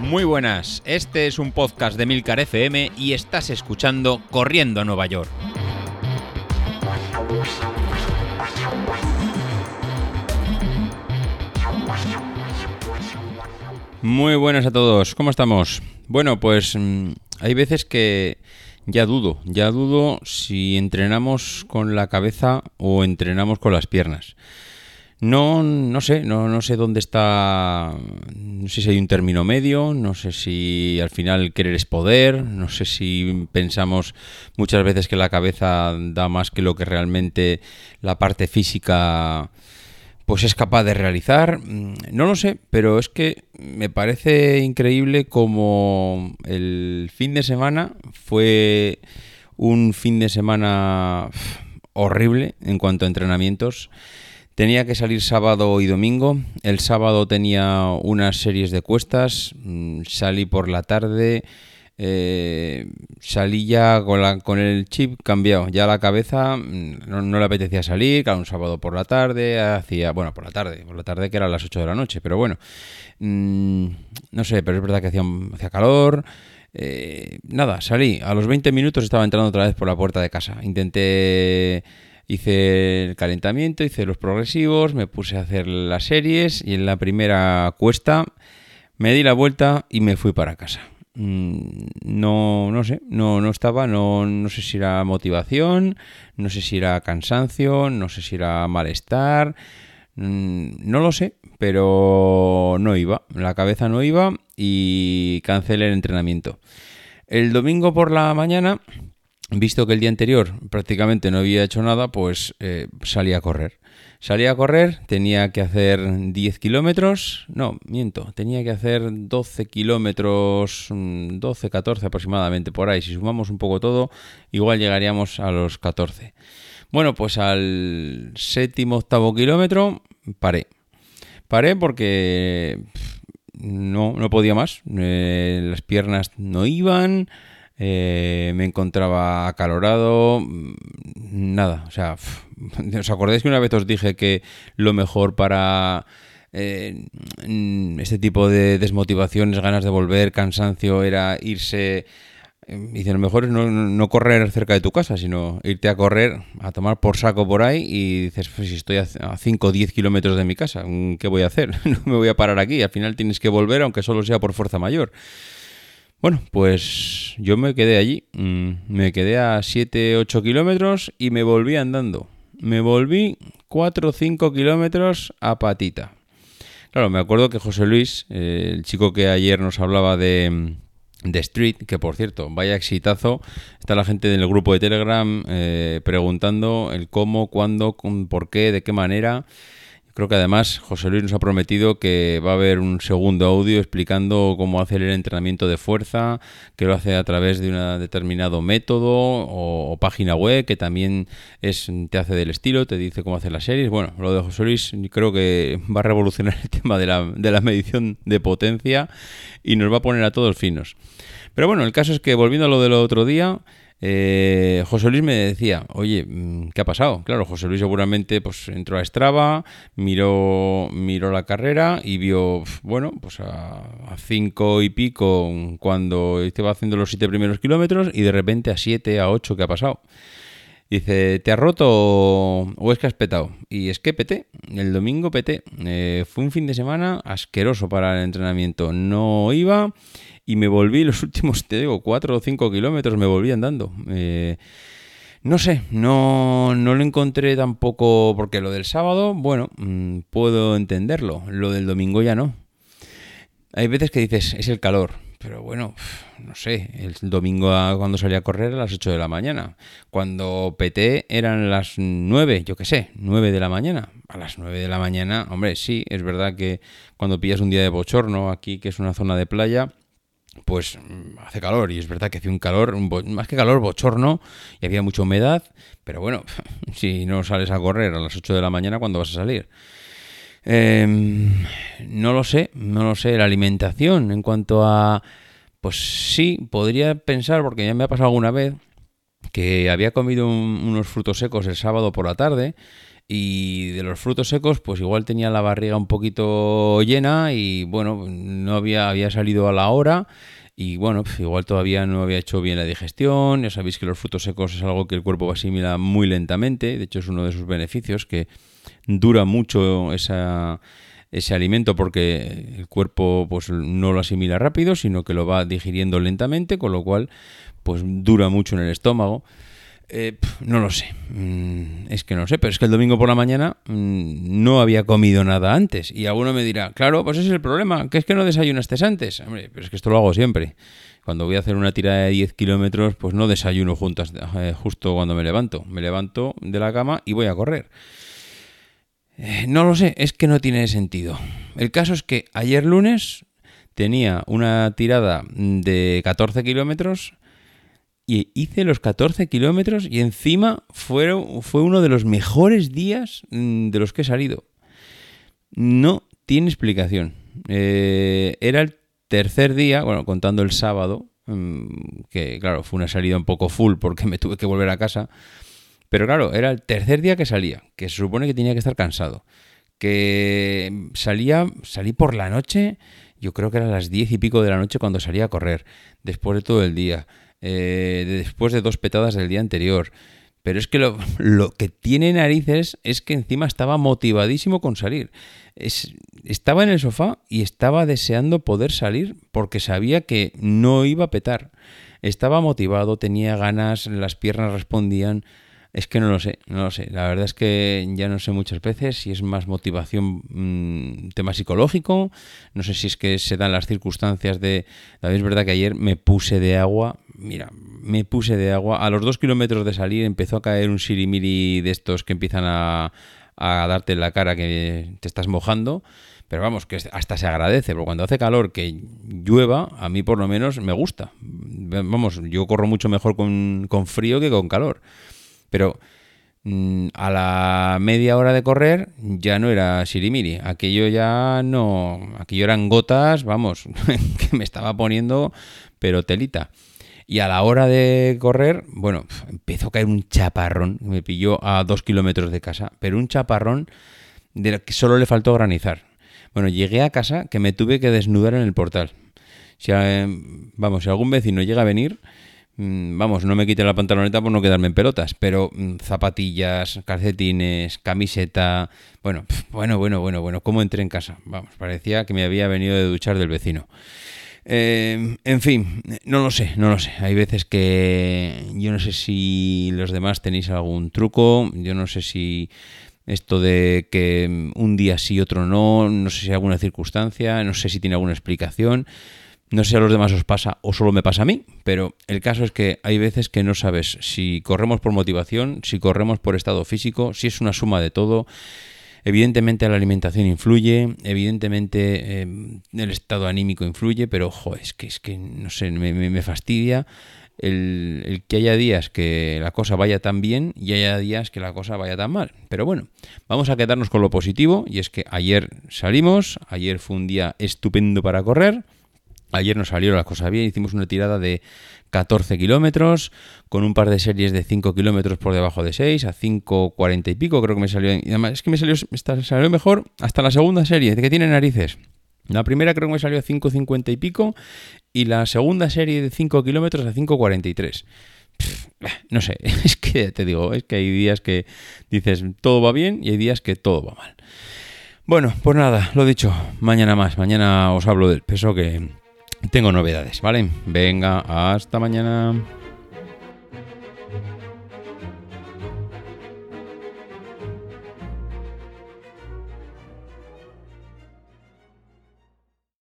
Muy buenas, este es un podcast de Milcar FM y estás escuchando Corriendo a Nueva York. Muy buenas a todos, ¿cómo estamos? Bueno, pues mm, hay veces que ya dudo, ya dudo si entrenamos con la cabeza o entrenamos con las piernas. No, no sé, no, no sé dónde está, no sé si hay un término medio, no sé si al final querer es poder, no sé si pensamos muchas veces que la cabeza da más que lo que realmente la parte física pues es capaz de realizar. No lo sé, pero es que me parece increíble como el fin de semana fue un fin de semana horrible en cuanto a entrenamientos. Tenía que salir sábado y domingo. El sábado tenía unas series de cuestas. Mm, salí por la tarde. Eh, salí ya con, el chip cambiado. Ya la cabeza mm, no, le apetecía salir. Cada un sábado por la tarde. Hacía, bueno, por la tarde. Por la tarde que era las 8 de la noche. Pero bueno. Mm, no sé, pero es verdad que hacía, hacía calor. Eh, nada, salí. A los 20 minutos estaba entrando otra vez por la puerta de casa. Intenté Hice el calentamiento, hice los progresivos, me puse a hacer las series y en la primera cuesta me di la vuelta y me fui para casa. Mm, no, no sé, no, no estaba, no, no sé si era motivación, no sé si era cansancio, no sé si era malestar, mm, no lo sé, pero no iba, la cabeza no iba y cancelé el entrenamiento. El domingo por la mañana visto que el día anterior prácticamente no había hecho nada, pues eh, salí a correr. Salí a correr, tenía que hacer 10 kilómetros, no, miento, tenía que hacer 12 kilómetros, 12, mm, 14 aproximadamente por ahí. Si sumamos un poco todo, igual llegaríamos a los 14. Bueno, pues al séptimo, octavo kilómetro paré. Paré porque no, no podía más, eh, las piernas no iban, eh, me encontraba acalorado, mm, nada, o sea, ¿os acordáis que una vez os dije que lo mejor para eh, mm, este tipo de desmotivaciones, ganas de volver, cansancio, era irse... Eh, dice, lo mejor es no, correr cerca de tu casa, sino irte a correr, a tomar por saco por ahí y dices, pues si estoy a 5 o 10 kilómetros de mi casa, ¿qué voy a hacer? no me voy a parar aquí, al final tienes que volver aunque solo sea por fuerza mayor. Bueno, pues yo me quedé allí, mm, me quedé a 7-8 kilómetros y me volví andando. Me volví 4 o 5 kilómetros a patita. Claro, me acuerdo que José Luis, eh, el chico que ayer nos hablaba de, de, Street, que por cierto, vaya exitazo, está la gente del grupo de Telegram eh, preguntando el cómo, cuándo, por qué, de qué manera. Creo que además José Luis nos ha prometido que va a haber un segundo audio explicando cómo hacer el entrenamiento de fuerza, que lo hace a través de un determinado método o, página web que también es, te hace del estilo, te dice cómo hacer las series. Bueno, lo de José Luis creo que va a revolucionar el tema de la, de la medición de potencia y nos va a poner a todos finos. Pero bueno, el caso es que volviendo a lo del otro día, eh, José Luis me decía, oye, mm, ¿qué ha pasado? Claro, José Luis seguramente pues entró a Strava, miró, miró la carrera y vio, bueno, pues a, cinco y pico cuando estaba haciendo los siete primeros kilómetros y de repente a siete, a ocho, ¿qué ha pasado? Dice, ¿te has roto o es que has petado? Y es que peté, el domingo peté. Eh, fue un fin de semana asqueroso para el entrenamiento. No iba y me volví los últimos, te digo, cuatro o cinco kilómetros, me volví andando. Eh, no sé, no, no lo encontré tampoco, porque lo del sábado, bueno, mm, puedo entenderlo, lo del domingo ya no. Hay veces que dices, es el calor, pero bueno, no sé, el domingo cuando salí a correr a las 8 de la mañana. Cuando peté eran las 9, yo qué sé, 9 de la mañana. A las 9 de la mañana, hombre, sí, es verdad que cuando pillas un día de bochorno aquí, que es una zona de playa, pues hace calor y es verdad que hace un calor, más que calor, bochorno y había mucha humedad, pero bueno, si no sales a correr a las 8 de la mañana, ¿cuándo vas a salir? Em, no lo sé, no lo sé, la alimentación en cuanto a... Pues sí, podría pensar, porque ya me ha pasado alguna vez, que había comido unos frutos secos el sábado por la tarde Y de los frutos secos, pues igual tenía la barriga un poquito llena y bueno, no había, había salido a la hora y bueno, pues igual todavía no había hecho bien la digestión. Ya sabéis que los frutos secos es algo que el cuerpo asimila muy lentamente. De hecho, es uno de sus beneficios, que dura mucho ese alimento porque el cuerpo pues no lo asimila rápido, sino que lo va digiriendo lentamente, con lo cual pues dura mucho en el estómago. Eh, no lo sé, mm, es que no sé, pero es que el domingo por la mañana mm, no había comido nada antes. Y alguno me dirá, claro, pues ese es el problema, que es que no desayunaste antes. Hombre, pero es que esto lo hago siempre. Cuando voy a hacer una tirada de 10 kilómetros, pues no desayuno juntas, eh, justo cuando me levanto. Me levanto de la cama y voy a correr. Eh, no lo sé, es que no tiene sentido. El caso es que ayer lunes tenía una tirada de 14 kilómetros y hice los 14 kilómetros y encima fue, uno de los mejores días mm, de los que he salido. No tiene explicación. Eh, era el tercer día, bueno, contando el sábado, mm, que claro, fue una salida un poco full porque me tuve que volver a casa. Pero claro, era el tercer día que salía, que se supone que tenía que estar cansado. Que salía, salí por la noche, yo creo que eran las diez y pico de la noche cuando salía a correr, después de todo el día. Eh, después de dos petadas del día anterior. Pero es que lo, que tiene narices es que encima estaba motivadísimo con salir. estaba en el sofá y estaba deseando poder salir porque sabía que no iba a petar. Estaba motivado, tenía ganas, las piernas respondían. Es que no lo sé, no lo sé. La verdad es que ya no sé muchas veces si es más motivación, mm, tema psicológico. No sé si es que se dan las circunstancias de. La es verdad que ayer me puse de agua. Mira, me puse de agua. A los dos kilómetros de salir empezó a caer un sirimiri de estos que empiezan a, a darte en la cara que te estás mojando. Pero vamos, que hasta se agradece, porque cuando hace calor que llueva, a mí por lo menos me gusta. Vamos, yo corro mucho mejor con, con frío que con calor. Pero mm, a la media hora de correr ya no era sirimiri. Aquello ya no. Aquello eran gotas, vamos, que me estaba poniendo, pero telita. Y a la hora de correr, bueno, empezó a caer un chaparrón. Me pilló a dos kilómetros de casa, pero un chaparrón de que solo le faltó granizar. Bueno, llegué a casa que me tuve que desnudar en el portal. Si, eh, vamos, si algún vecino llega a venir, vamos, no me quite la pantaloneta por no quedarme en pelotas, pero mm, zapatillas, calcetines, camiseta, bueno, bueno, bueno, bueno, bueno, ¿cómo entré en casa? Vamos, parecía que me había venido de duchar del vecino. Em, en fin, no lo sé, no lo sé. Hay veces que yo no sé si los demás tenéis algún truco, yo no sé si esto de que mm, un día sí, otro no, no sé si hay alguna circunstancia, no sé si tiene alguna explicación. No sé si a los demás os pasa o solo me pasa a mí, pero el caso es que hay veces que no sabes si corremos por motivación, si corremos por estado físico, si es una suma de todo. Evidentemente la alimentación influye, evidentemente em, el estado anímico influye, pero ojo, es que, es que no sé, me, fastidia el, el, que haya días que la cosa vaya tan bien y haya días que la cosa vaya tan mal. Pero bueno, vamos a quedarnos con lo positivo y es que ayer salimos, ayer fue un día estupendo para correr. Ayer nos salió la cosa bien, hicimos una tirada de 14 kilómetros, con un par de series de 5 kilómetros por debajo de 6, a 5.40 y pico, creo que me salió. Además es que me salió, salió mejor hasta la segunda serie, que tiene narices. La primera creo que me salió a 5.50 y pico, y la segunda serie de 5 kilómetros a 5.43. No sé, es que te digo, es que hay días que dices todo va bien y hay días que todo va mal. Bueno, pues nada, lo dicho, mañana más, mañana os hablo del peso que tengo novedades, ¿vale? Venga, hasta mañana.